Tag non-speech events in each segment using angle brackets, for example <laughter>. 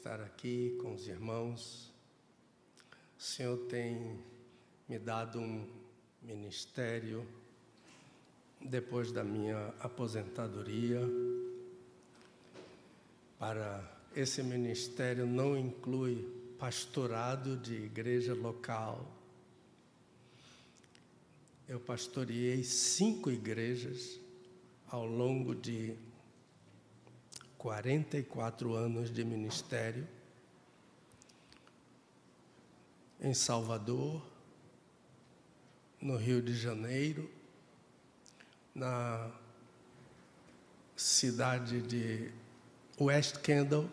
Estar aqui com os irmãos. O Senhor tem me dado um ministério depois da minha aposentadoria. Para esse ministério não inclui pastorado de igreja local. Eu pastoreei cinco igrejas ao longo de 44 anos de ministério em Salvador, no Rio de Janeiro, na cidade de West Kendall,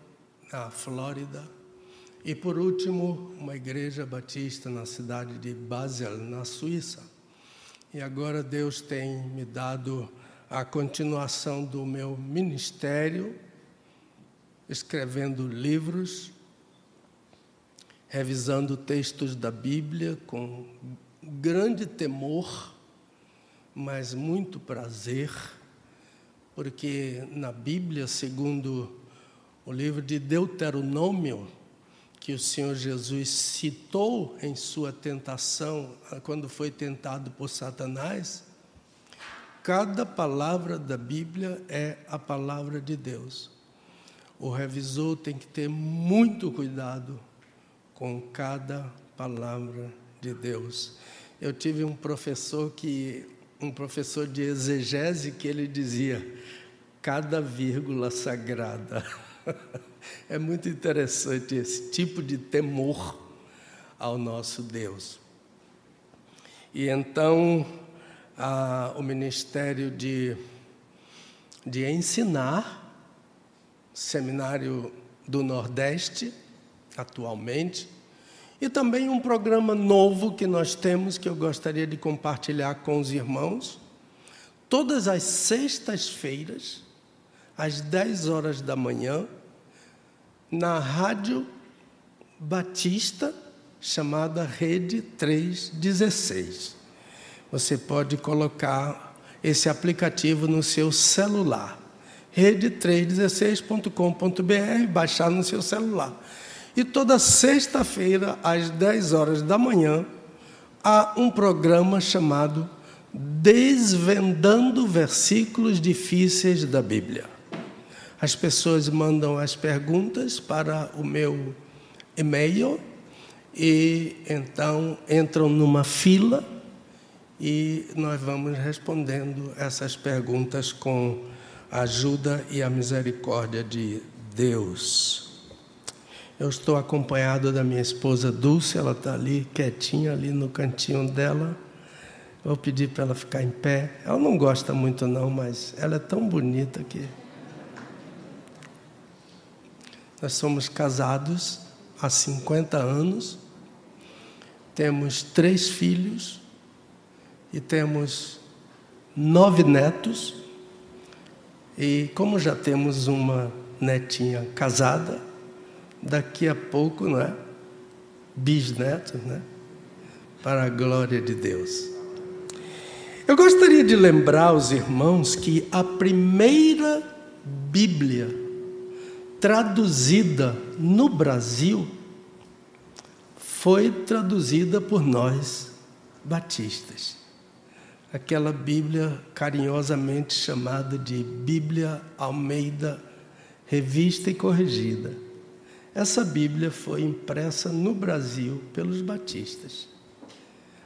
na Flórida, e por último, uma igreja batista na cidade de Basel, na Suíça. E agora Deus tem me dado a continuação do meu ministério, escrevendo livros, revisando textos da Bíblia com grande temor, mas muito prazer, porque na Bíblia, segundo o livro de Deuteronômio, que o Senhor Jesus citou em sua tentação, quando foi tentado por Satanás, Cada palavra da Bíblia é a palavra de Deus. O revisor tem que ter muito cuidado com cada palavra de Deus. Eu tive um professor que um professor de exegese que ele dizia cada vírgula sagrada. <laughs> É muito interessante esse tipo de temor ao nosso Deus. E então ah, o ministério de, de ensinar, Seminário do Nordeste, atualmente, e também um programa novo que nós temos que eu gostaria de compartilhar com os irmãos. Todas as sextas-feiras, às 10 horas da manhã, na Rádio Batista, chamada Rede 316 você pode colocar esse aplicativo no seu celular. rede316.com.br, baixar no seu celular. E toda sexta-feira, às 10 horas da manhã, há um programa chamado Desvendando Versículos Difíceis da Bíblia. As pessoas mandam as perguntas para o meu e-mail e então entram numa fila e nós vamos respondendo essas perguntas com ajuda e a misericórdia de Deus. Eu estou acompanhado da minha esposa Dulce, ela está ali quietinha, ali no cantinho dela. Vou pedir para ela ficar em pé. Ela não gosta muito, não, mas ela é tão bonita que. Nós somos casados há 50 anos, temos três filhos e temos nove netos. E como já temos uma netinha casada, daqui a pouco, não é? Bisnetos, né? Para a glória de Deus. Eu gostaria de lembrar aos irmãos que a primeira Bíblia traduzida no Brasil foi traduzida por nós, batistas aquela Bíblia carinhosamente chamada de Bíblia Almeida, revista e corrigida. Essa Bíblia foi impressa no Brasil pelos batistas.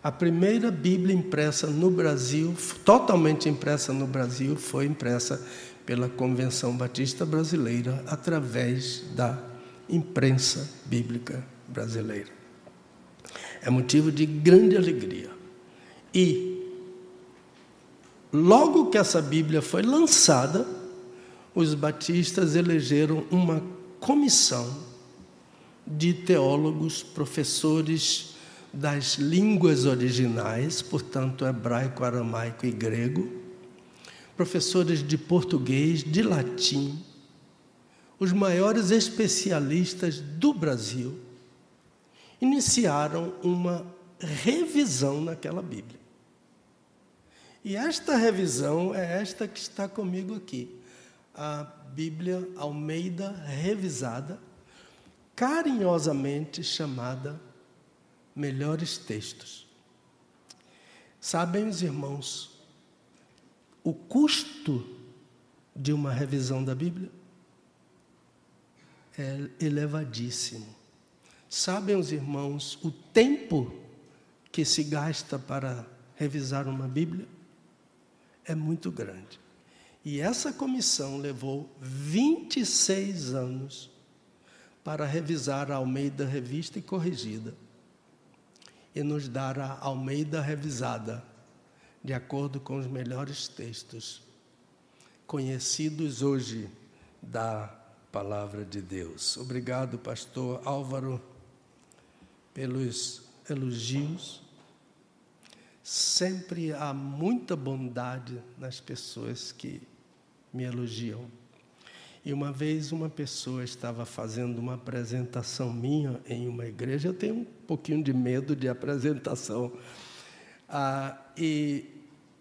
A primeira Bíblia impressa no Brasil, totalmente impressa no Brasil, foi impressa pela Convenção Batista Brasileira através da imprensa bíblica brasileira. É motivo de grande alegria. E Logo que essa Bíblia foi lançada, os batistas elegeram uma comissão de teólogos, professores das línguas originais, portanto, hebraico, aramaico e grego, professores de português, de latim, os maiores especialistas do Brasil, iniciaram uma revisão naquela Bíblia. E esta revisão é esta que está comigo aqui, a Bíblia Almeida Revisada, carinhosamente chamada Melhores Textos. Sabem os irmãos, o custo de uma revisão da Bíblia é elevadíssimo. Sabem os irmãos o tempo que se gasta para revisar uma Bíblia? É muito grande. E essa comissão levou 26 anos para revisar a Almeida Revista e Corrigida e nos dar a Almeida Revisada, de acordo com os melhores textos conhecidos hoje da Palavra de Deus. Obrigado, Pastor Álvaro, pelos elogios. Sempre há muita bondade nas pessoas que me elogiam. E uma vez uma pessoa estava fazendo uma apresentação minha em uma igreja, eu tenho um pouquinho de medo de apresentação. Ah, e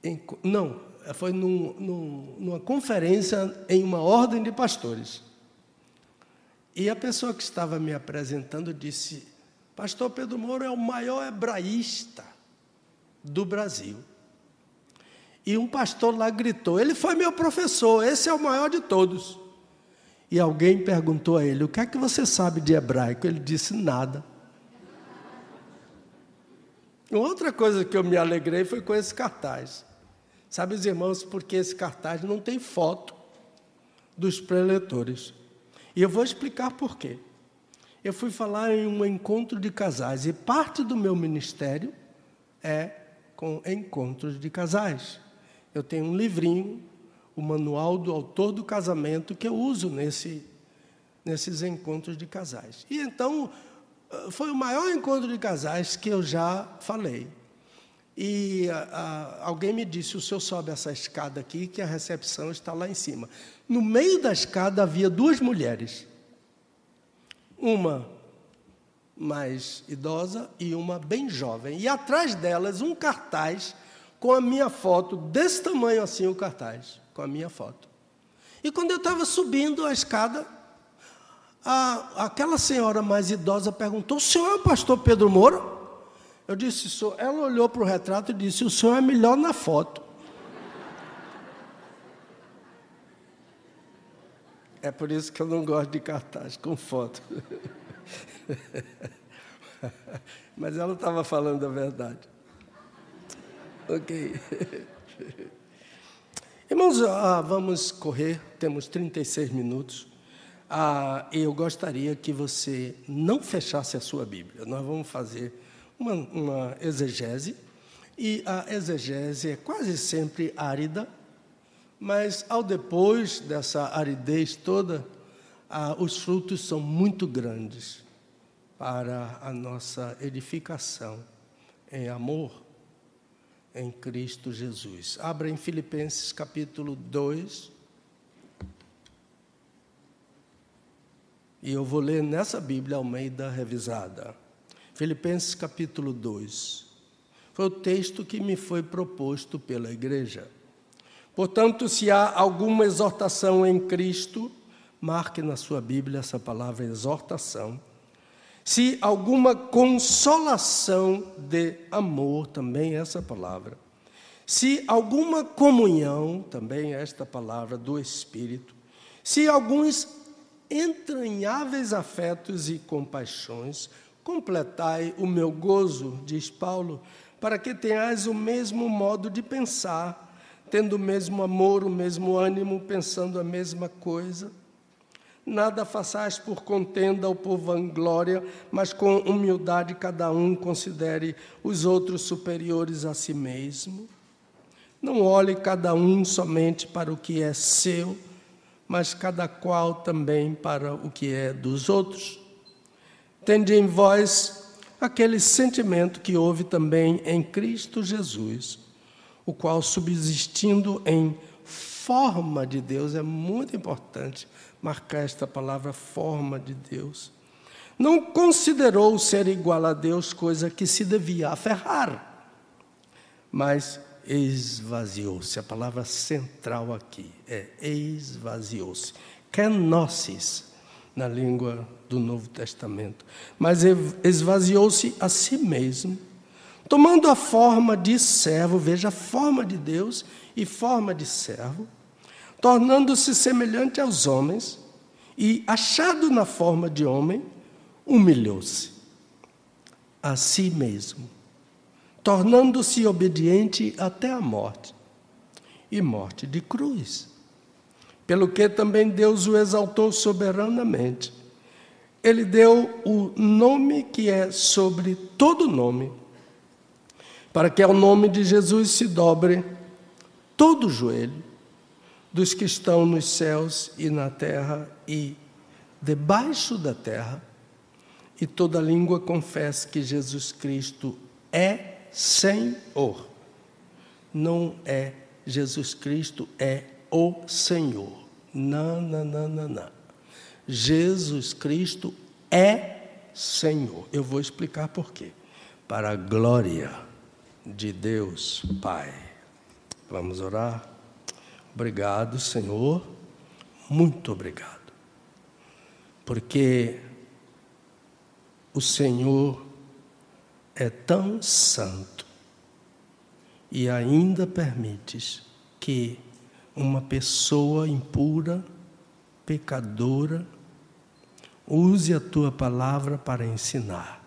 em, não, foi num, num, numa conferência em uma ordem de pastores. E a pessoa que estava me apresentando disse: Pastor Pedro Moura é o maior hebraísta do Brasil. E um pastor lá gritou: Ele foi meu professor, esse é o maior de todos. E alguém perguntou a ele: O que é que você sabe de hebraico? Ele disse: Nada. Outra coisa que eu me alegrei foi com esse cartaz. Sabe, os irmãos, porque esse cartaz não tem foto dos preletores. E eu vou explicar por quê. Eu fui falar em um encontro de casais e parte do meu ministério é com encontros de casais. Eu tenho um livrinho o manual do autor do casamento que eu uso nesse, nesses encontros de casais. E então, ah, foi o maior encontro de casais que eu já falei. E a, ah, a, alguém me disse: o senhor sobe essa escada aqui, que a recepção está lá em cima. No meio da escada havia duas mulheres. Uma mais idosa e uma bem jovem. E atrás delas, um cartaz com a minha foto, desse tamanho assim o cartaz com a minha foto. E quando eu estava subindo a escada, a, aquela senhora mais idosa perguntou: O senhor é o pastor Pedro Moura? Eu disse: Sou. Ela olhou para o retrato e disse: O senhor é melhor na foto. É por isso que eu não gosto de cartaz com foto. <laughs> <laughs> Mas ela estava falando a verdade. Ok. <laughs> Irmãos, ah, vamos correr, temos 36 minutos. Ah, eu gostaria que você não fechasse a sua Bíblia. Nós vamos fazer uma, uma exegese, e a exegese é quase sempre árida, mas ao depois dessa aridez toda, ah, os frutos são muito grandes para a nossa edificação em amor em Cristo Jesus. Abra em Filipenses capítulo 2. E eu vou ler nessa Bíblia Almeida revisada. Filipenses capítulo 2. Foi o texto que me foi proposto pela igreja. Portanto, se há alguma exortação em Cristo, marque na sua Bíblia essa palavra exortação se alguma consolação de amor, também essa palavra. Se alguma comunhão, também esta palavra do Espírito. Se alguns entranháveis afetos e compaixões, completai o meu gozo, diz Paulo, para que tenhais o mesmo modo de pensar, tendo o mesmo amor, o mesmo ânimo, pensando a mesma coisa. Nada façais por contenda ou por vanglória, mas com humildade cada um considere os outros superiores a si mesmo. Não olhe cada um somente para o que é seu, mas cada qual também para o que é dos outros. Tende em vós aquele sentimento que houve também em Cristo Jesus, o qual, subsistindo em forma de Deus, é muito importante marcar esta palavra forma de Deus. Não considerou ser igual a Deus coisa que se devia aferrar, mas esvaziou-se. A palavra central aqui é esvaziou-se. Kenosis, na língua do Novo Testamento. Mas esvaziou-se a si mesmo, tomando a forma de servo, veja a forma de Deus e forma de servo, tornando-se semelhante aos homens, e, achado na forma de homem, humilhou-se a si mesmo, tornando-se obediente até a morte e morte de cruz. Pelo que também Deus o exaltou soberanamente. Ele deu o nome que é sobre todo nome, para que ao nome de Jesus se dobre todo o joelho dos que estão nos céus e na terra e debaixo da terra, e toda língua confesse que Jesus Cristo é Senhor. Não é Jesus Cristo, é o Senhor. Não, não, não, não, não. Jesus Cristo é Senhor. Eu vou explicar por quê. Para a glória de Deus Pai. Vamos orar? Obrigado, Senhor. Muito obrigado. Porque o Senhor é tão santo e ainda permites que uma pessoa impura, pecadora, use a tua palavra para ensinar.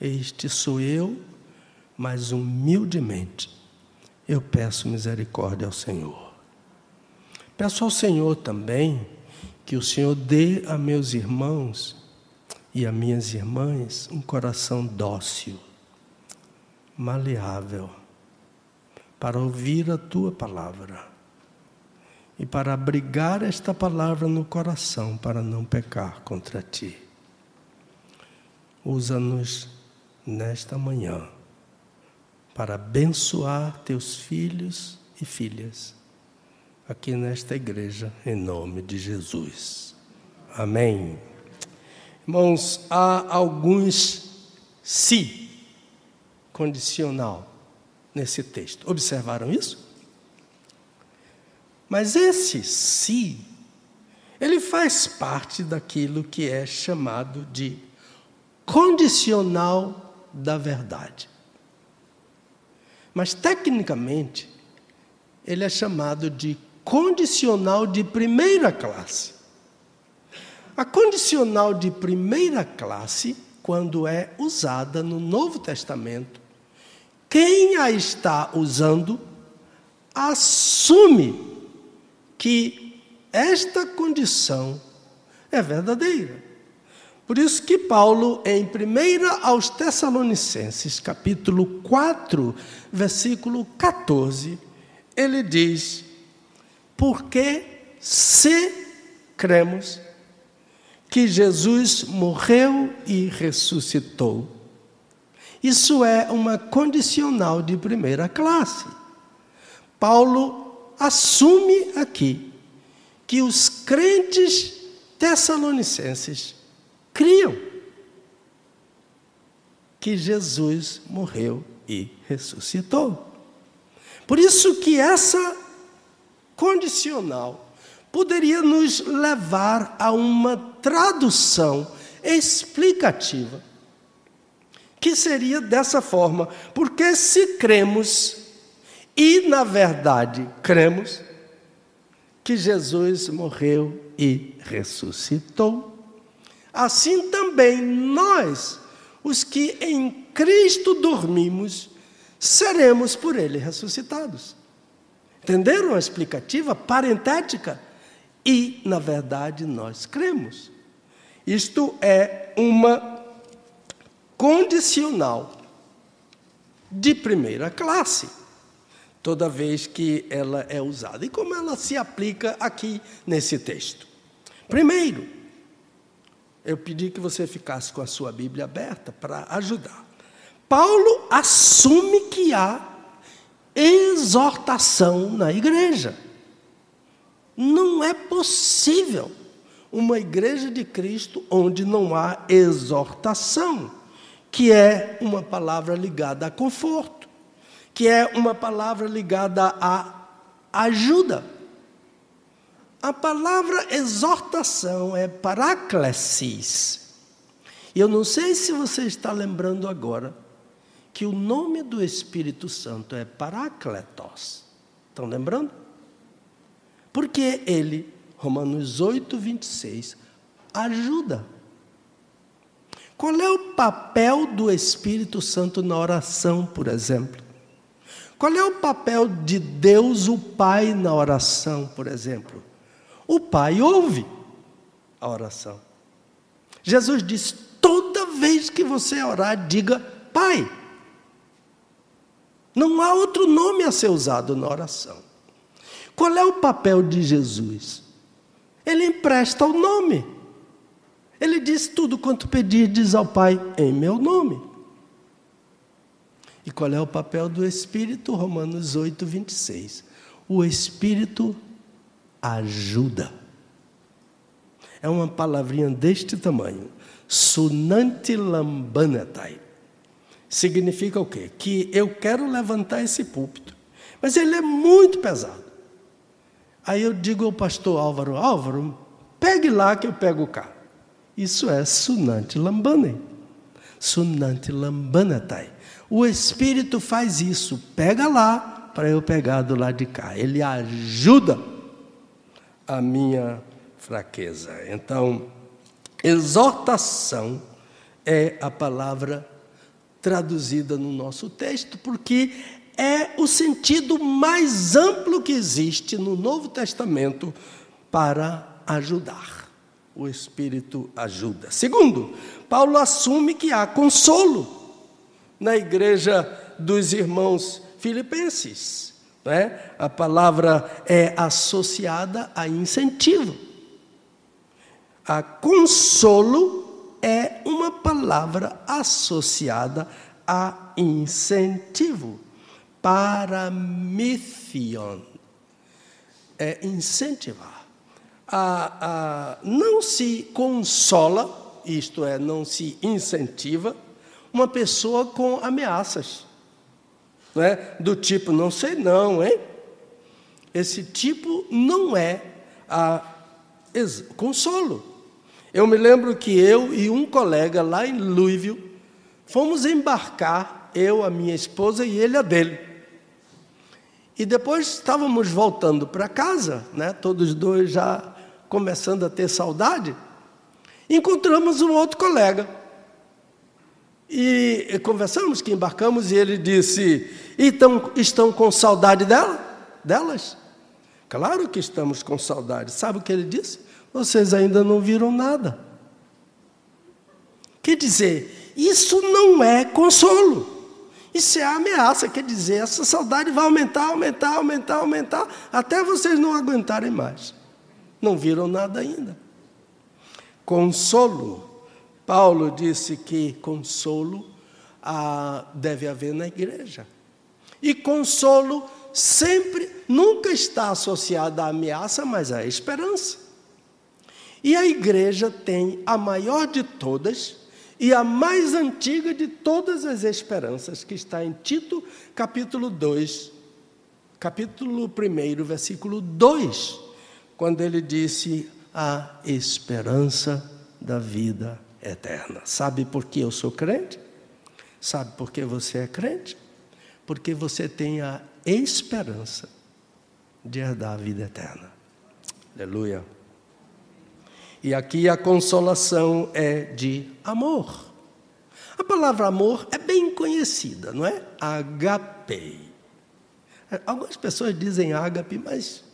Este sou eu, mas humildemente eu peço misericórdia ao Senhor. Peço ao Senhor também que o Senhor dê a meus irmãos e a minhas irmãs um coração dócil, maleável, para ouvir a tua palavra e para abrigar esta palavra no coração para não pecar contra ti. Usa-nos nesta manhã para abençoar teus filhos e filhas aqui nesta igreja, em nome de Jesus. Amém. Irmãos, há alguns se condicional nesse texto. Observaram isso? Mas esse se, ele faz parte daquilo que é chamado de condicional da verdade. Mas tecnicamente, ele é chamado de condicional de primeira classe. A condicional de primeira classe, quando é usada no Novo Testamento, quem a está usando assume que esta condição é verdadeira. Por isso que Paulo, em 1 aos Tessalonicenses, capítulo 4, versículo 14, ele diz: Porque se cremos que Jesus morreu e ressuscitou. Isso é uma condicional de primeira classe. Paulo assume aqui que os crentes tessalonicenses criam que Jesus morreu e ressuscitou. Por isso que essa condicional poderia nos levar a uma tradução explicativa, que seria dessa forma: porque se cremos, e na verdade cremos, que Jesus morreu e ressuscitou, assim também nós, os que em Cristo dormimos, seremos por Ele ressuscitados. Entenderam a explicativa parentética? E, na verdade, nós cremos. Isto é uma condicional de primeira classe. toda vez que ela é usada. E como ela se aplica aqui nesse texto? Primeiro, eu pedi que você ficasse com a sua Bíblia aberta para ajudar. Paulo assume que há exortação na igreja. Não é possível uma igreja de Cristo onde não há exortação, que é uma palavra ligada a conforto, que é uma palavra ligada a ajuda. A palavra exortação é paraclesis. Eu não sei se você está lembrando agora que o nome do Espírito Santo é Paracletos. Estão lembrando? Porque ele, Romanos 8, 26, ajuda. Qual é o papel do Espírito Santo na oração, por exemplo? Qual é o papel de Deus, o Pai, na oração, por exemplo? O Pai ouve a oração. Jesus disse: toda vez que você orar, diga Pai. Não há outro nome a ser usado na oração. Qual é o papel de Jesus? Ele empresta o nome. Ele diz: Tudo quanto pedirdes ao Pai em meu nome. E qual é o papel do Espírito? Romanos 8, 26. O Espírito ajuda. É uma palavrinha deste tamanho. Sunanti lambanetai. Significa o quê? Que eu quero levantar esse púlpito, mas ele é muito pesado. Aí eu digo ao pastor Álvaro: Álvaro, pegue lá que eu pego cá. Isso é sunanti lambane. Sunanti lambanatai. O Espírito faz isso, pega lá para eu pegar do lado de cá. Ele ajuda a minha fraqueza. Então, exortação é a palavra traduzida no nosso texto, porque é o sentido mais amplo que existe no Novo Testamento para ajudar. O Espírito ajuda. Segundo, Paulo assume que há consolo na igreja dos irmãos filipenses. Né? A palavra é associada a incentivo. A consolo é uma palavra associada a incentivo. Paramithion. É incentivar. A, a, não se consola, isto é, não se incentiva, uma pessoa com ameaças. É? Do tipo, não sei não, hein? Esse tipo não é consolo. Eu me lembro que eu e um colega lá em Louisville fomos embarcar, eu, a minha esposa e ele a dele. E depois estávamos voltando para casa, né, todos dois já começando a ter saudade, encontramos um outro colega. E conversamos que embarcamos e ele disse: então, estão com saudade dela? Delas? Claro que estamos com saudade. Sabe o que ele disse? vocês ainda não viram nada. Quer dizer, isso não é consolo. Isso é ameaça, quer dizer, essa saudade vai aumentar, aumentar, aumentar, aumentar, até vocês não aguentarem mais. Não viram nada ainda. Consolo. Paulo disse que consolo ah, deve haver na igreja. E consolo sempre, nunca está associado à ameaça, mas à esperança. E a igreja tem a maior de todas e a mais antiga de todas as esperanças, que está em Tito, capítulo 2, capítulo 1, versículo 2, quando ele disse a esperança da vida eterna. Sabe por que eu sou crente? Sabe por que você é crente? Porque você tem a esperança de herdar a vida eterna. Aleluia. E aqui a consolação é de amor. A palavra amor é bem conhecida, não é? Agape. Algumas pessoas dizem ágape, mas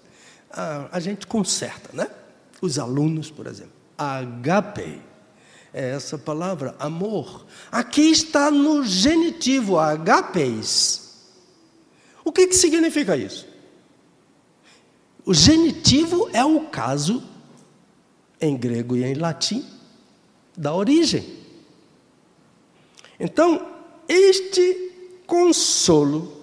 a, a gente conserta, né? Os alunos, por exemplo. Agape é essa palavra, amor. Aqui está no genitivo, agapes. O que, que significa isso? O genitivo é o caso, em grego e em latim, da origem. Então, este consolo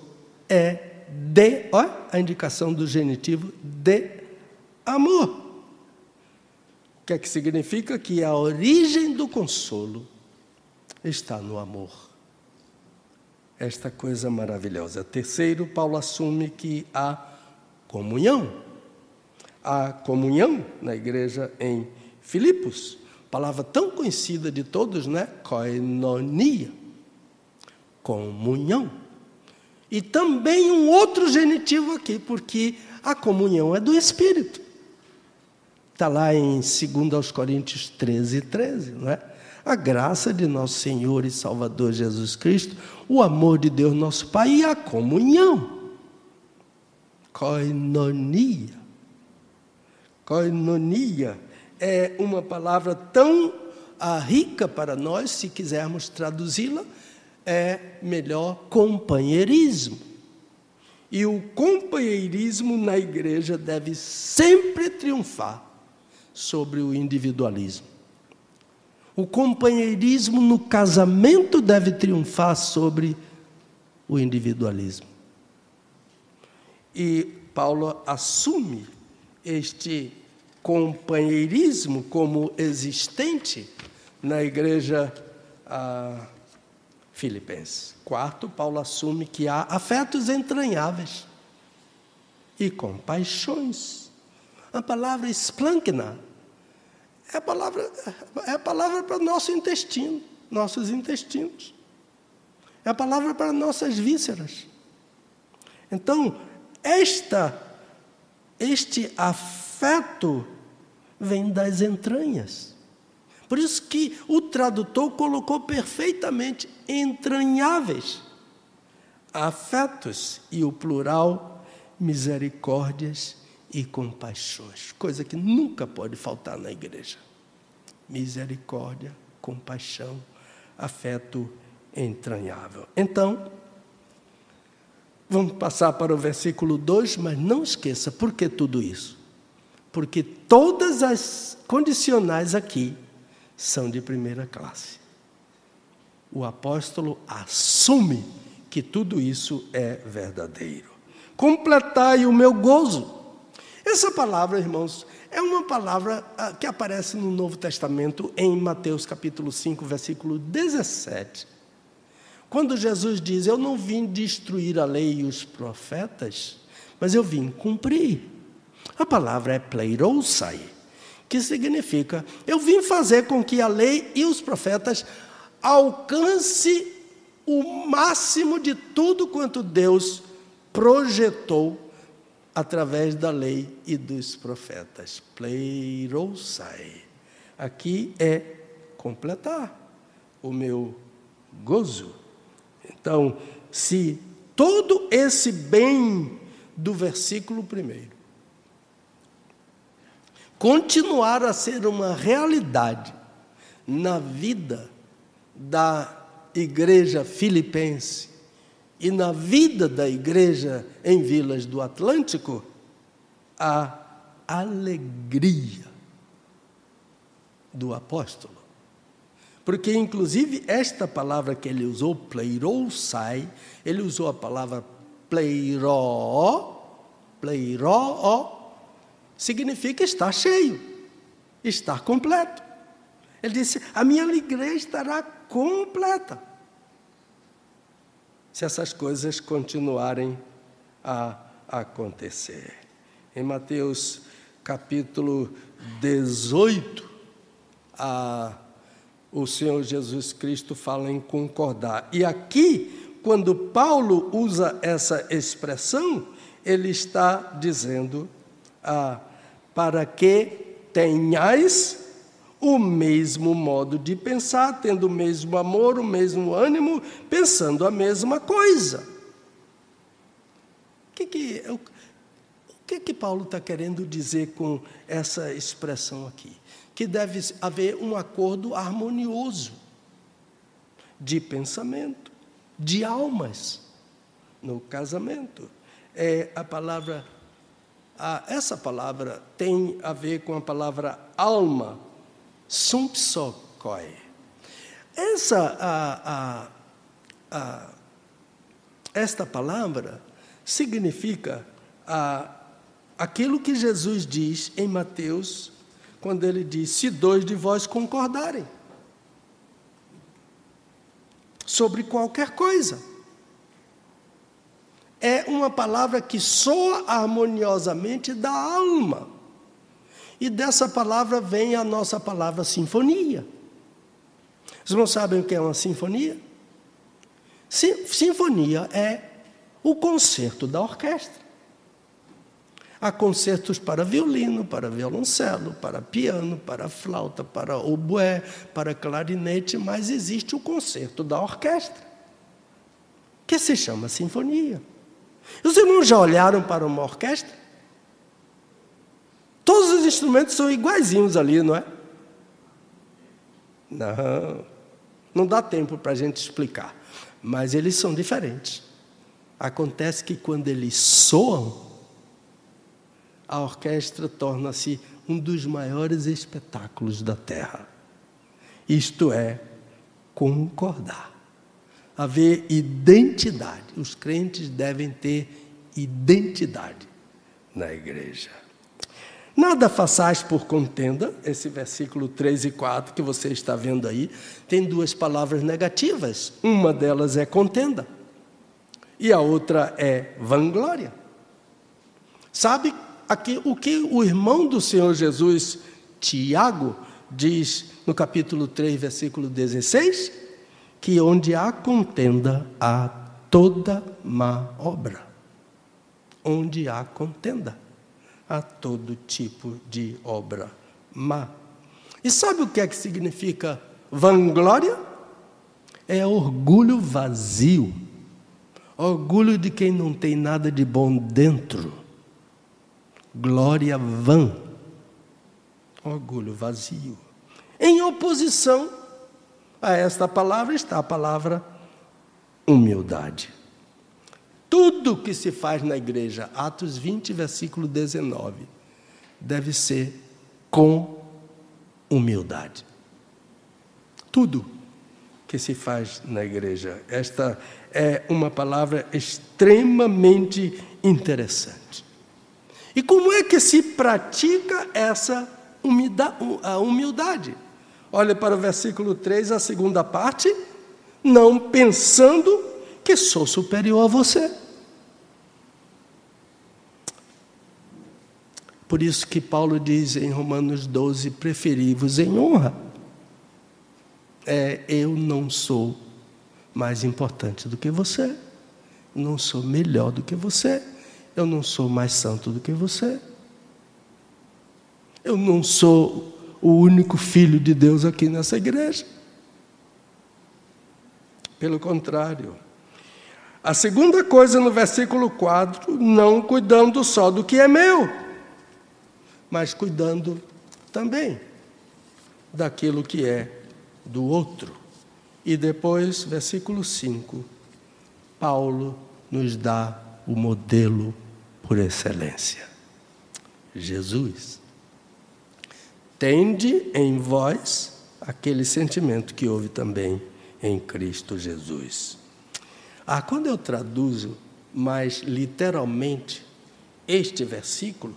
é de, olha a indicação do genitivo, de amor. Que é que significa? Que a origem do consolo está no amor. Esta coisa maravilhosa. Terceiro, Paulo assume que há comunhão. Há comunhão na igreja em Filipos palavra tão conhecida de todos, né? Koinonia, comunhão. E também um outro genitivo aqui, porque a comunhão é do Espírito. Está lá em 2 Coríntios 13, 13, não é? A graça de nosso Senhor e Salvador Jesus Cristo, o amor de Deus nosso Pai e a comunhão. Koinonia. Koinonia é uma palavra tão ah, rica para nós, se quisermos traduzi-la, é melhor companheirismo. E o companheirismo na igreja deve sempre triunfar sobre o individualismo. O companheirismo no casamento deve triunfar sobre o individualismo. E Paulo assume este companheirismo como existente na igreja ah, filipense. Quarto, Paulo assume que há afetos entranháveis e compaixões. A palavra esplankna é a palavra, é a palavra para o nosso intestino, nossos intestinos. É a palavra para nossas vísceras. Então, esta, este afeto vem das entranhas. Por isso que o tradutor colocou perfeitamente entranháveis afetos e o plural misericórdias e compaixões, coisa que nunca pode faltar na igreja. Misericórdia, compaixão, afeto entranhável. Então, vamos passar para o versículo 2, mas não esqueça, por que tudo isso? porque todas as condicionais aqui são de primeira classe. O apóstolo assume que tudo isso é verdadeiro. Completai o meu gozo. Essa palavra, irmãos, é uma palavra ah, que aparece no Novo Testamento em Mateus capítulo 5, versículo 17. Quando Jesus diz: Eu não vim destruir a lei e os profetas, mas eu vim cumprir. A palavra é pleirosai, que significa eu vim fazer com que a lei e os profetas alcance o máximo de tudo quanto Deus projetou através da lei e dos profetas. Pleirosai. Aqui é completar o meu gozo. Então, se todo esse bem do versículo primeiro continuar a ser uma realidade na vida da igreja filipense e na vida da igreja em Vilas do Atlântico, a alegria do apóstolo. Porque, inclusive, esta palavra que ele usou, pleirosai, ele usou a palavra pleiró, pleiró, significa estar cheio, estar completo. Ele disse: A minha alegria estará completa. Se essas coisas continuarem a acontecer. Em Mateus capítulo 18, a, o Senhor Jesus Cristo fala em concordar. E aqui, quando Paulo usa essa expressão, ele está dizendo a para que tenhais o mesmo modo de pensar, tendo o mesmo amor, o mesmo ânimo, pensando a mesma coisa. O que, que, o, que, que Paulo está querendo dizer com essa expressão aqui? Que deve haver um acordo harmonioso de pensamento, de almas, no casamento. É a palavra, essa palavra tem a ver com a palavra alma, sumpsokoi. Essa, a, a, a, esta palavra significa aquilo que Jesus diz em Mateus, quando ele diz: Se dois de vós concordarem sobre qualquer coisa. É uma palavra que soa harmoniosamente da alma. E dessa palavra vem a nossa palavra sinfonia. Vocês não sabem o que é uma sinfonia? Sinfonia é o concerto da orquestra. Há concertos para violino, para violoncelo, para piano, para flauta, para oboé, para clarinete, mas existe o concerto da orquestra, que se chama sinfonia. Os irmãos já olharam para uma orquestra? Todos os instrumentos são iguaizinhos ali, não é? Não, não dá tempo para a gente explicar, mas eles são diferentes. Acontece que quando eles soam, a orquestra torna-se um dos maiores espetáculos da terra. Isto é, concordar. Haver identidade. Os crentes devem ter identidade na igreja. Nada façais por contenda, esse versículo 3 e 4 que você está vendo aí, tem duas palavras negativas. Uma delas é contenda e a outra é vanglória. Sabe aqui, o que o irmão do Senhor Jesus, Tiago, diz no capítulo 3, versículo 16? Que onde há contenda, há toda má obra. Onde há contenda, há todo tipo de obra má. E sabe o que é que significa vanglória? É orgulho vazio. Orgulho de quem não tem nada de bom dentro glória vã, orgulho vazio. Em oposição a esta palavra está a palavra humildade. Tudo que se faz na igreja, Atos 20, versículo 19, deve ser com humildade. Tudo que se faz na igreja. Esta é uma palavra extremamente interessante. E como é que se pratica essa humildade? Olha para o versículo 3, a segunda parte. Não pensando que sou superior a você. Por isso que Paulo diz em Romanos 12: preferi-vos em honra. É, eu não sou mais importante do que você, não sou melhor do que você eu não sou mais santo do que você. Eu não sou o único filho de Deus aqui nessa igreja. Pelo contrário. A segunda coisa no versículo 4, não cuidando só do que é meu, mas cuidando também daquilo que é do outro. E depois, versículo 5, Paulo nos dá o modelo por excelência. Jesus. Tende em vós aquele sentimento que houve também em Cristo Jesus. Ah, quando eu traduzo mais literalmente este versículo,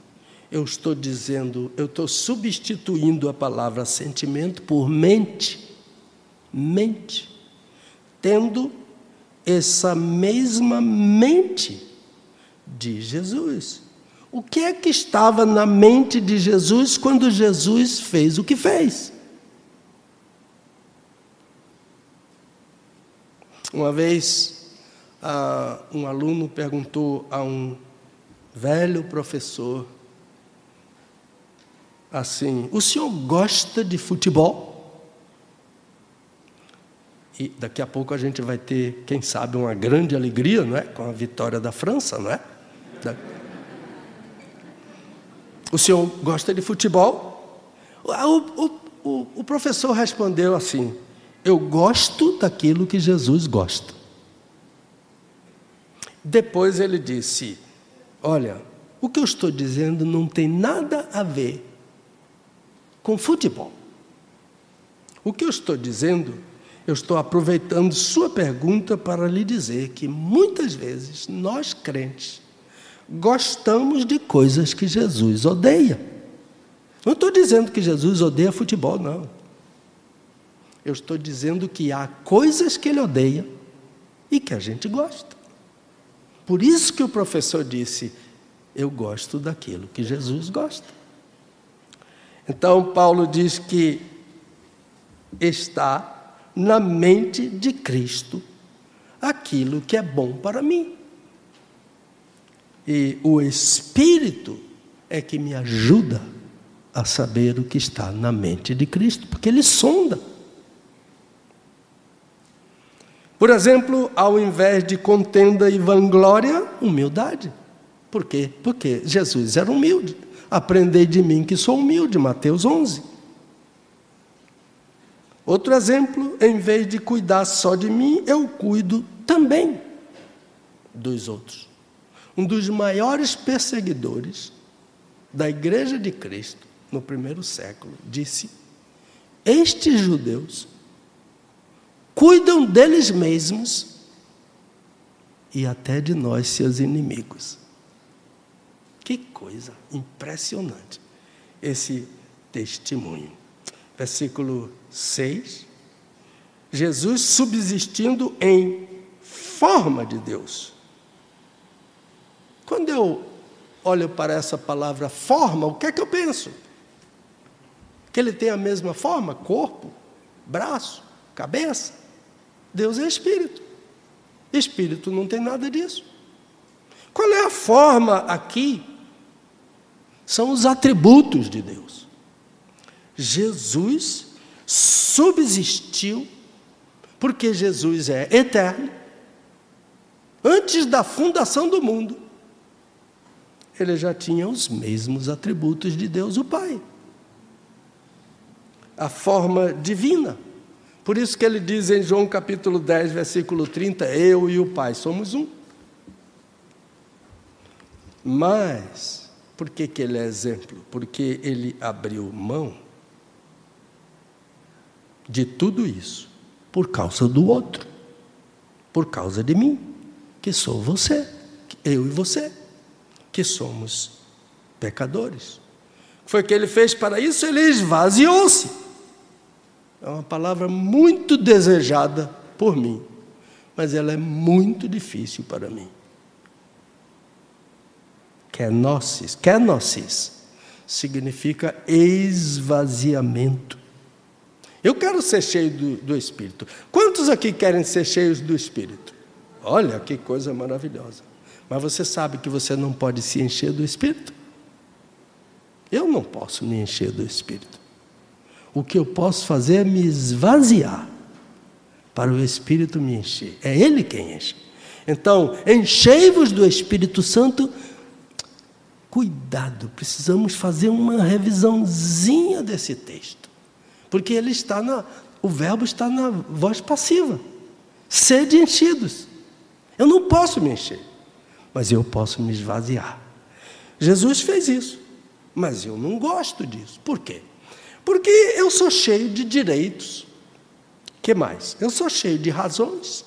eu estou dizendo, eu estou substituindo a palavra sentimento por mente. Mente. Tendo essa mesma mente de Jesus. O que é que estava na mente de Jesus quando Jesus fez o que fez? Uma vez, uh, um aluno perguntou a um velho professor assim: O senhor gosta de futebol? E daqui a pouco a gente vai ter, quem sabe, uma grande alegria, não é? Com a vitória da França, não é? O senhor gosta de futebol? O, o, o, o professor respondeu assim: Eu gosto daquilo que Jesus gosta. Depois ele disse: Olha, o que eu estou dizendo não tem nada a ver com futebol. O que eu estou dizendo, eu estou aproveitando sua pergunta para lhe dizer que muitas vezes nós crentes gostamos de coisas que Jesus odeia. Não estou dizendo que Jesus odeia futebol, não. Eu estou dizendo que há coisas que ele odeia e que a gente gosta. Por isso que o professor disse: Eu gosto daquilo que Jesus gosta. Então, Paulo diz que está na mente de Cristo aquilo que é bom para mim. E o Espírito é que me ajuda a saber o que está na mente de Cristo, porque ele sonda. Por exemplo, ao invés de contenda e vanglória, humildade. Por quê? Porque Jesus era humilde. Aprendei de mim que sou humilde, Mateus 11. Outro exemplo, em vez de cuidar só de mim, eu cuido também dos outros. Um dos maiores perseguidores da Igreja de Cristo no primeiro século disse: Estes judeus cuidam deles mesmos e até de nós, seus inimigos. Que coisa impressionante esse testemunho. Versículo 6. Jesus subsistindo em forma de Deus. Quando eu olho para essa palavra forma, o que é que eu penso? Que ele tem a mesma forma, corpo, braço, cabeça. Deus é espírito. Espírito não tem nada disso. Qual é a forma aqui? São os atributos de Deus. Jesus subsistiu, porque Jesus é eterno, antes da fundação do mundo. Ele já tinha os mesmos atributos de Deus, o Pai. A forma divina. Por isso que ele diz em João capítulo 10, versículo 30, eu e o Pai somos um. Mas, por que, que ele é exemplo? Porque ele abriu mão de tudo isso por causa do outro, por causa de mim, que sou você, eu e você, que somos pecadores. Foi o que ele fez para isso? Ele esvaziou-se. É uma palavra muito desejada por mim, mas ela é muito difícil para mim. Kenosis, kenosis significa esvaziamento. Eu quero ser cheio do, do, Espírito. Quantos aqui querem ser cheios do Espírito? Olha que coisa maravilhosa. Mas você sabe que você não pode se encher do Espírito? Eu não posso me encher do Espírito. O que eu posso fazer é me esvaziar para o Espírito me encher. É Ele quem enche. Então, enchei-vos do Espírito Santo. Cuidado, precisamos fazer uma revisãozinha desse texto. Porque ele está na, o verbo está na voz passiva. Sede enchidos. Eu não posso me encher, mas eu posso me esvaziar. Jesus fez isso, mas eu não gosto disso. Por quê? Porque eu sou cheio de direitos. Que mais? Eu sou cheio de razões.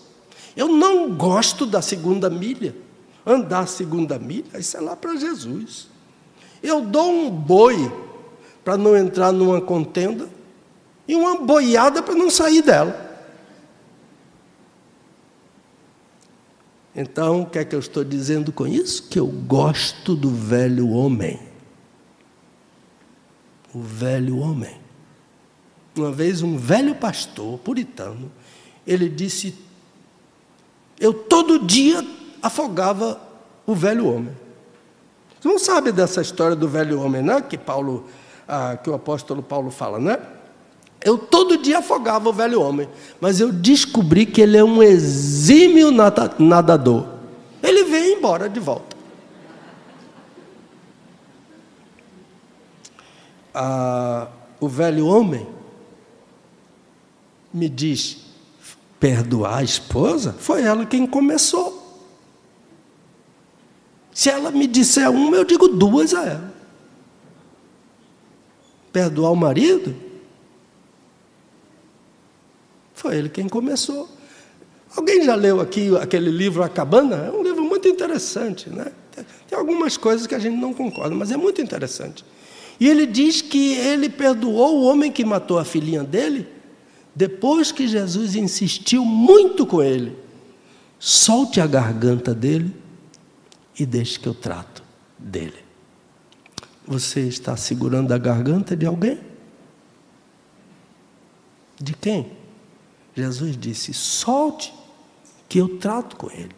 Eu não gosto da segunda milha. Andar a segunda milha, isso é lá para Jesus. Eu dou um boi para não entrar numa contenda e uma boiada para não sair dela. Então, o que é que eu estou dizendo com isso? Que eu gosto do velho homem o velho homem. Uma vez um velho pastor puritano, ele disse: Eu todo dia afogava o velho homem. Você não sabe dessa história do velho homem, né? Que Paulo, ah, que o apóstolo Paulo fala, né? Eu todo dia afogava o velho homem, mas eu descobri que ele é um exímio nadador. Ele veio embora de volta. A, o velho homem me diz: perdoar a esposa? Foi ela quem começou. Se ela me disser uma, eu digo duas a ela. Perdoar o marido? Foi ele quem começou. Alguém já leu aqui aquele livro A Cabana? É um livro muito interessante, né? Tem algumas coisas que a gente não concorda, mas é muito interessante. E ele diz que ele perdoou o homem que matou a filhinha dele, depois que Jesus insistiu muito com ele. Solte a garganta dele e deixe que eu trato dele. Você está segurando a garganta de alguém? De quem? Jesus disse: solte, que eu trato com ele,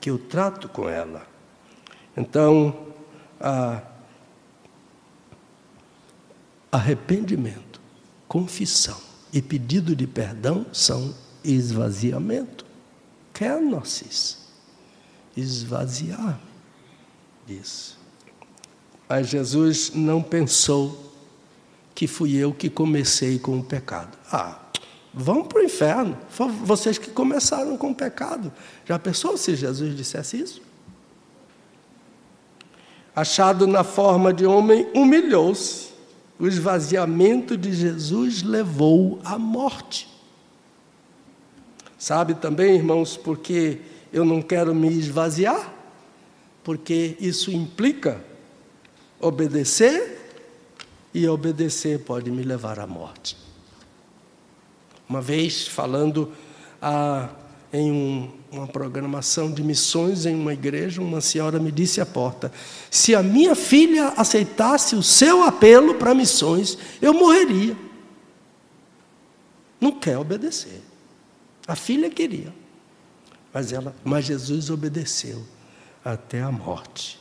que eu trato com ela. Então, a arrependimento, confissão e pedido de perdão são esvaziamento. Kenosis. Esvaziar. Isso. Mas Jesus não pensou que fui eu que comecei com o pecado. Ah, vão para o inferno. Foi vocês que começaram com o pecado. Já pensou se Jesus dissesse isso? Achado na forma de homem, humilhou-se o esvaziamento de Jesus levou à morte. Sabe também, irmãos, porque eu não quero me esvaziar? Porque isso implica obedecer, e obedecer pode me levar à morte. Uma vez, falando a em um, uma programação de missões em uma igreja, uma senhora me disse à porta: se a minha filha aceitasse o seu apelo para missões, eu morreria. Não quer obedecer. A filha queria, mas ela, mas Jesus obedeceu até a morte.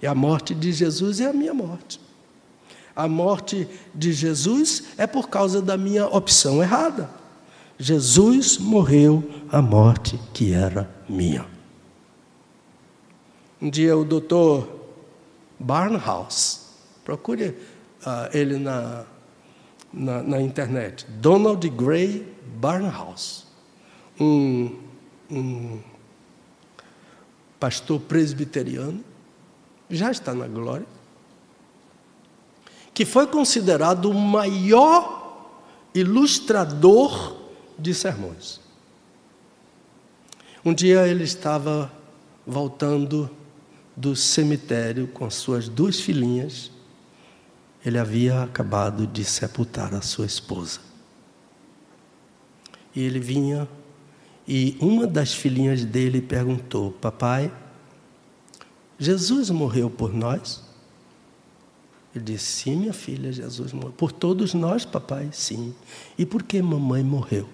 E a morte de Jesus é a minha morte. A morte de Jesus é por causa da minha opção errada. Jesus morreu a morte que era minha. Um dia o doutor Barnhouse, procure uh, ele na, na, na, internet, Donald Gray Barnhouse, um, um pastor presbiteriano, já está na glória, que foi considerado o maior ilustrador de sermões. Um dia ele estava voltando do cemitério com suas duas filhinhas. Ele havia acabado de sepultar a sua esposa. E ele vinha e uma das filhinhas dele perguntou: Papai, Jesus morreu por nós? Ele disse: Sim, minha filha, Jesus morreu. Por todos nós, papai, sim. E por que mamãe morreu?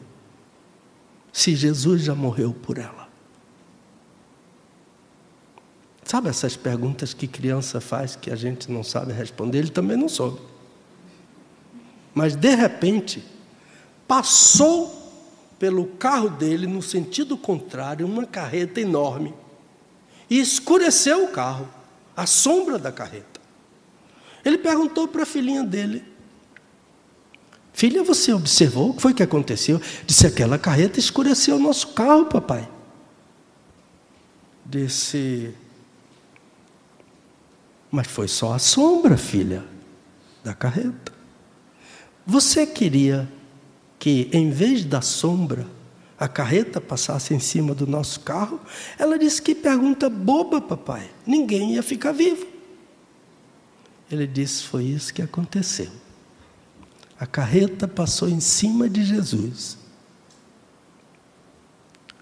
Se Jesus já morreu por ela? Sabe essas perguntas que criança faz que a gente não sabe responder? Ele também não soube. Mas de repente, passou pelo carro dele no sentido contrário uma carreta enorme e escureceu o carro, a sombra da carreta. Ele perguntou para a filhinha dele: Filha, você observou o que foi que aconteceu? Disse: aquela carreta escureceu o nosso carro, papai. Disse: mas foi só a sombra, filha, da carreta. Você queria que, em vez da sombra, a carreta passasse em cima do nosso carro? Ela disse: Que pergunta boba, papai. Ninguém ia ficar vivo. Ele disse: Foi isso que aconteceu. A carreta passou em cima de Jesus.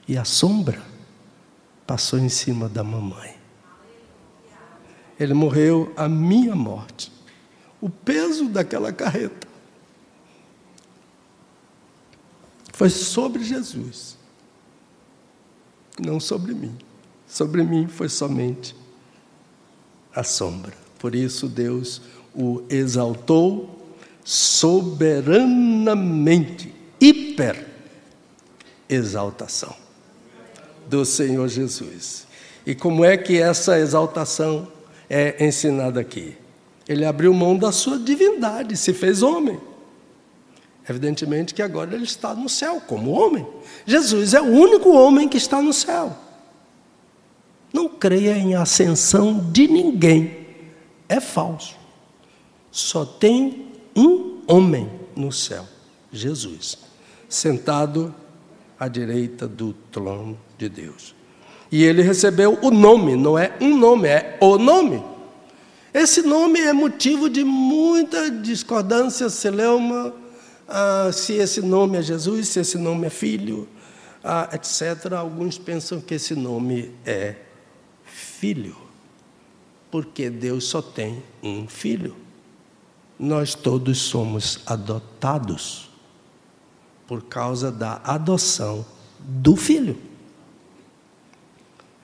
E a sombra passou em cima da mamãe. Ele morreu a minha morte. O peso daquela carreta foi sobre Jesus, não sobre mim. Sobre mim foi somente a sombra. Por isso Deus o exaltou soberanamente, hiper exaltação do Senhor Jesus. E como é que essa exaltação é ensinada aqui? Ele abriu mão da sua divindade, se fez homem. Evidentemente que agora ele está no céu como homem. Jesus é o único homem que está no céu. Não creia em ascensão de ninguém. É falso. Só tem um homem no céu, Jesus, sentado à direita do trono de Deus. E ele recebeu o nome, não é um nome, é o nome. Esse nome é motivo de muita discordância, celeuma, ah, se esse nome é Jesus, se esse nome é Filho, ah, etc. Alguns pensam que esse nome é Filho, porque Deus só tem um filho. Nós todos somos adotados por causa da adoção do filho.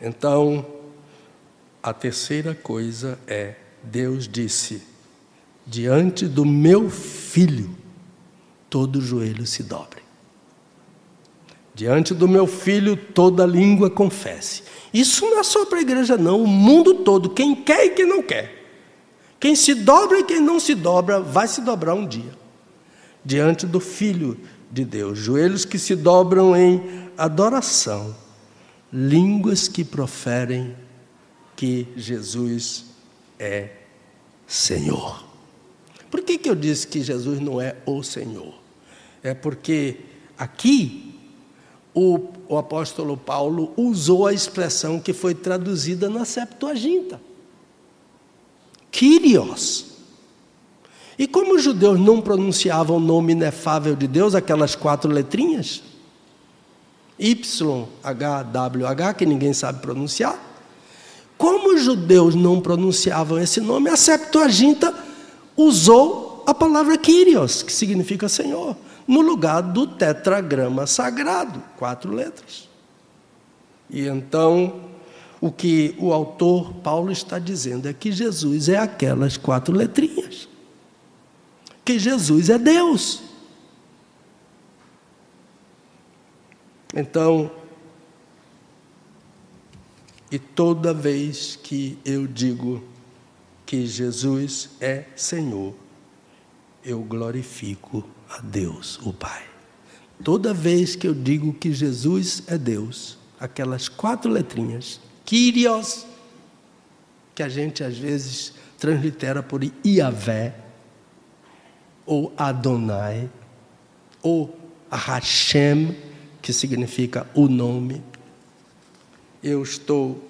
Então, a terceira coisa é: Deus disse, diante do meu filho, todo joelho se dobre. Diante do meu filho, toda língua confesse. Isso não é só para a igreja, não, o mundo todo, quem quer e quem não quer. Quem se dobra e quem não se dobra, vai se dobrar um dia. Diante do Filho de Deus, joelhos que se dobram em adoração, línguas que proferem que Jesus é Senhor. Por que, que eu disse que Jesus não é o Senhor? É porque aqui o, o apóstolo Paulo usou a expressão que foi traduzida na Septuaginta. Kyrios. E como os judeus não pronunciavam o nome inefável de Deus, aquelas quatro letrinhas, Y, H, W, H, que ninguém sabe pronunciar, como os judeus não pronunciavam esse nome, a Septuaginta usou a palavra Kyrios, que significa Senhor no lugar do tetragrama sagrado, quatro letras. E então, o que o autor Paulo está dizendo é que Jesus é aquelas quatro letrinhas. Que Jesus é Deus. Então, e toda vez que eu digo que Jesus é Senhor, eu glorifico a Deus, o Pai. Toda vez que eu digo que Jesus é Deus, aquelas quatro letrinhas, Kyrios, que a gente às vezes translitera por Iavé, ou Adonai, ou Hashem, que significa o nome, eu estou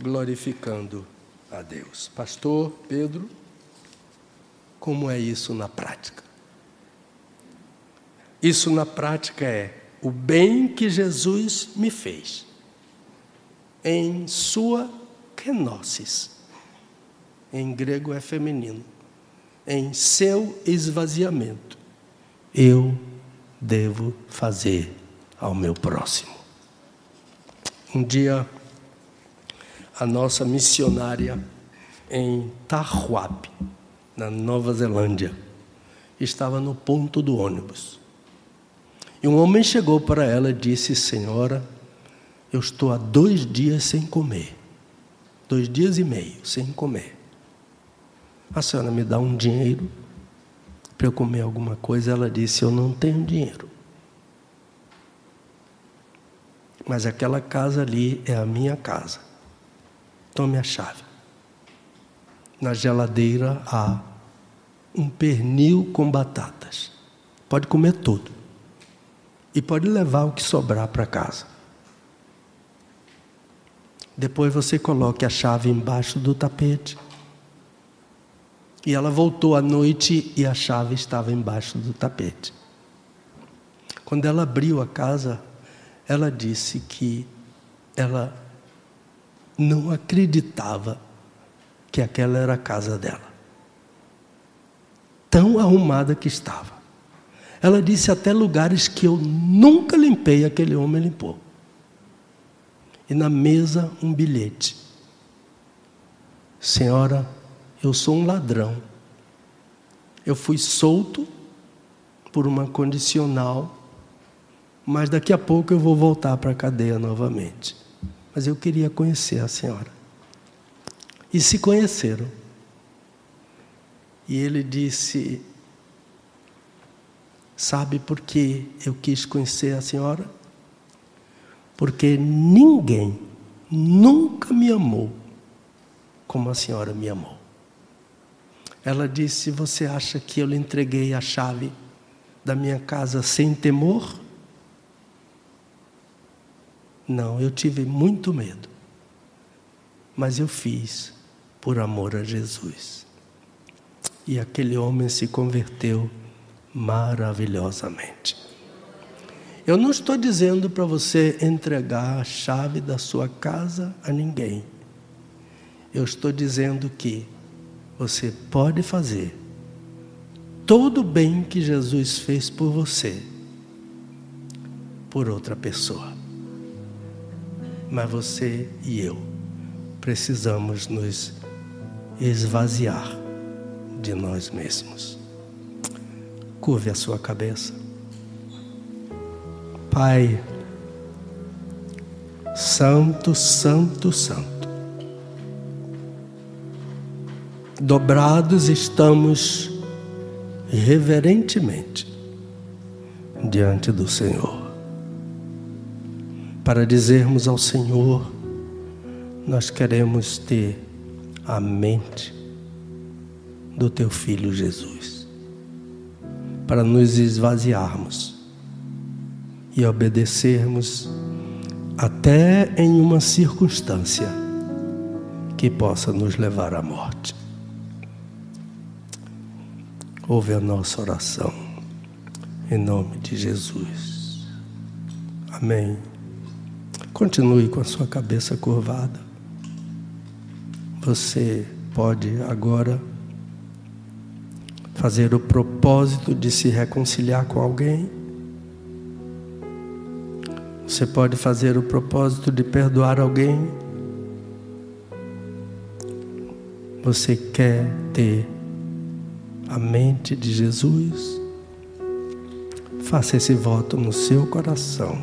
glorificando a Deus. Pastor Pedro, como é isso na prática? Isso na prática é o bem que Jesus me fez em sua kenosis. Em grego é feminino. Em seu esvaziamento. Eu devo fazer ao meu próximo. Um dia, a nossa missionária em Tarhuap, na Nova Zelândia, estava no ponto do ônibus. E um homem chegou para ela e disse: Senhora, eu estou há dois dias sem comer. Dois dias e meio sem comer. A senhora me dá um dinheiro para eu comer alguma coisa? Ela disse: Eu não tenho dinheiro. Mas aquela casa ali é a minha casa. Tome a chave. Na geladeira há um pernil com batatas. Pode comer tudo e pode levar o que sobrar para casa. Depois você coloque a chave embaixo do tapete. E ela voltou à noite e a chave estava embaixo do tapete. Quando ela abriu a casa, ela disse que ela não acreditava que aquela era a casa dela. Tão arrumada que estava. Ela disse até lugares que eu nunca limpei, aquele homem limpou. E na mesa um bilhete. Senhora, eu sou um ladrão. Eu fui solto por uma condicional, mas daqui a pouco eu vou voltar para a cadeia novamente. Mas eu queria conhecer a senhora. E se conheceram. E ele disse: Sabe por que eu quis conhecer a senhora? Porque ninguém nunca me amou como a senhora me amou. Ela disse: Você acha que eu lhe entreguei a chave da minha casa sem temor? Não, eu tive muito medo. Mas eu fiz por amor a Jesus. E aquele homem se converteu maravilhosamente. Eu não estou dizendo para você entregar a chave da sua casa a ninguém. Eu estou dizendo que você pode fazer todo o bem que Jesus fez por você, por outra pessoa. Mas você e eu precisamos nos esvaziar de nós mesmos. Curve a sua cabeça. Pai, Santo, Santo, Santo. Dobrados estamos reverentemente diante do Senhor, para dizermos ao Senhor: nós queremos ter a mente do Teu Filho Jesus, para nos esvaziarmos e obedecermos até em uma circunstância que possa nos levar à morte ouve a nossa oração. Em nome de Jesus. Amém. Continue com a sua cabeça curvada. Você pode agora fazer o propósito de se reconciliar com alguém. Você pode fazer o propósito de perdoar alguém. Você quer ter a mente de Jesus, faça esse voto no seu coração.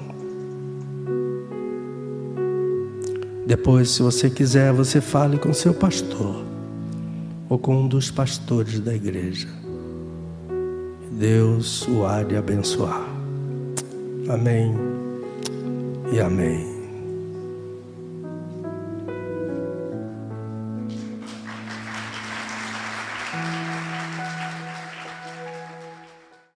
Depois, se você quiser, você fale com seu pastor ou com um dos pastores da igreja. Deus o há de abençoar. Amém e amém.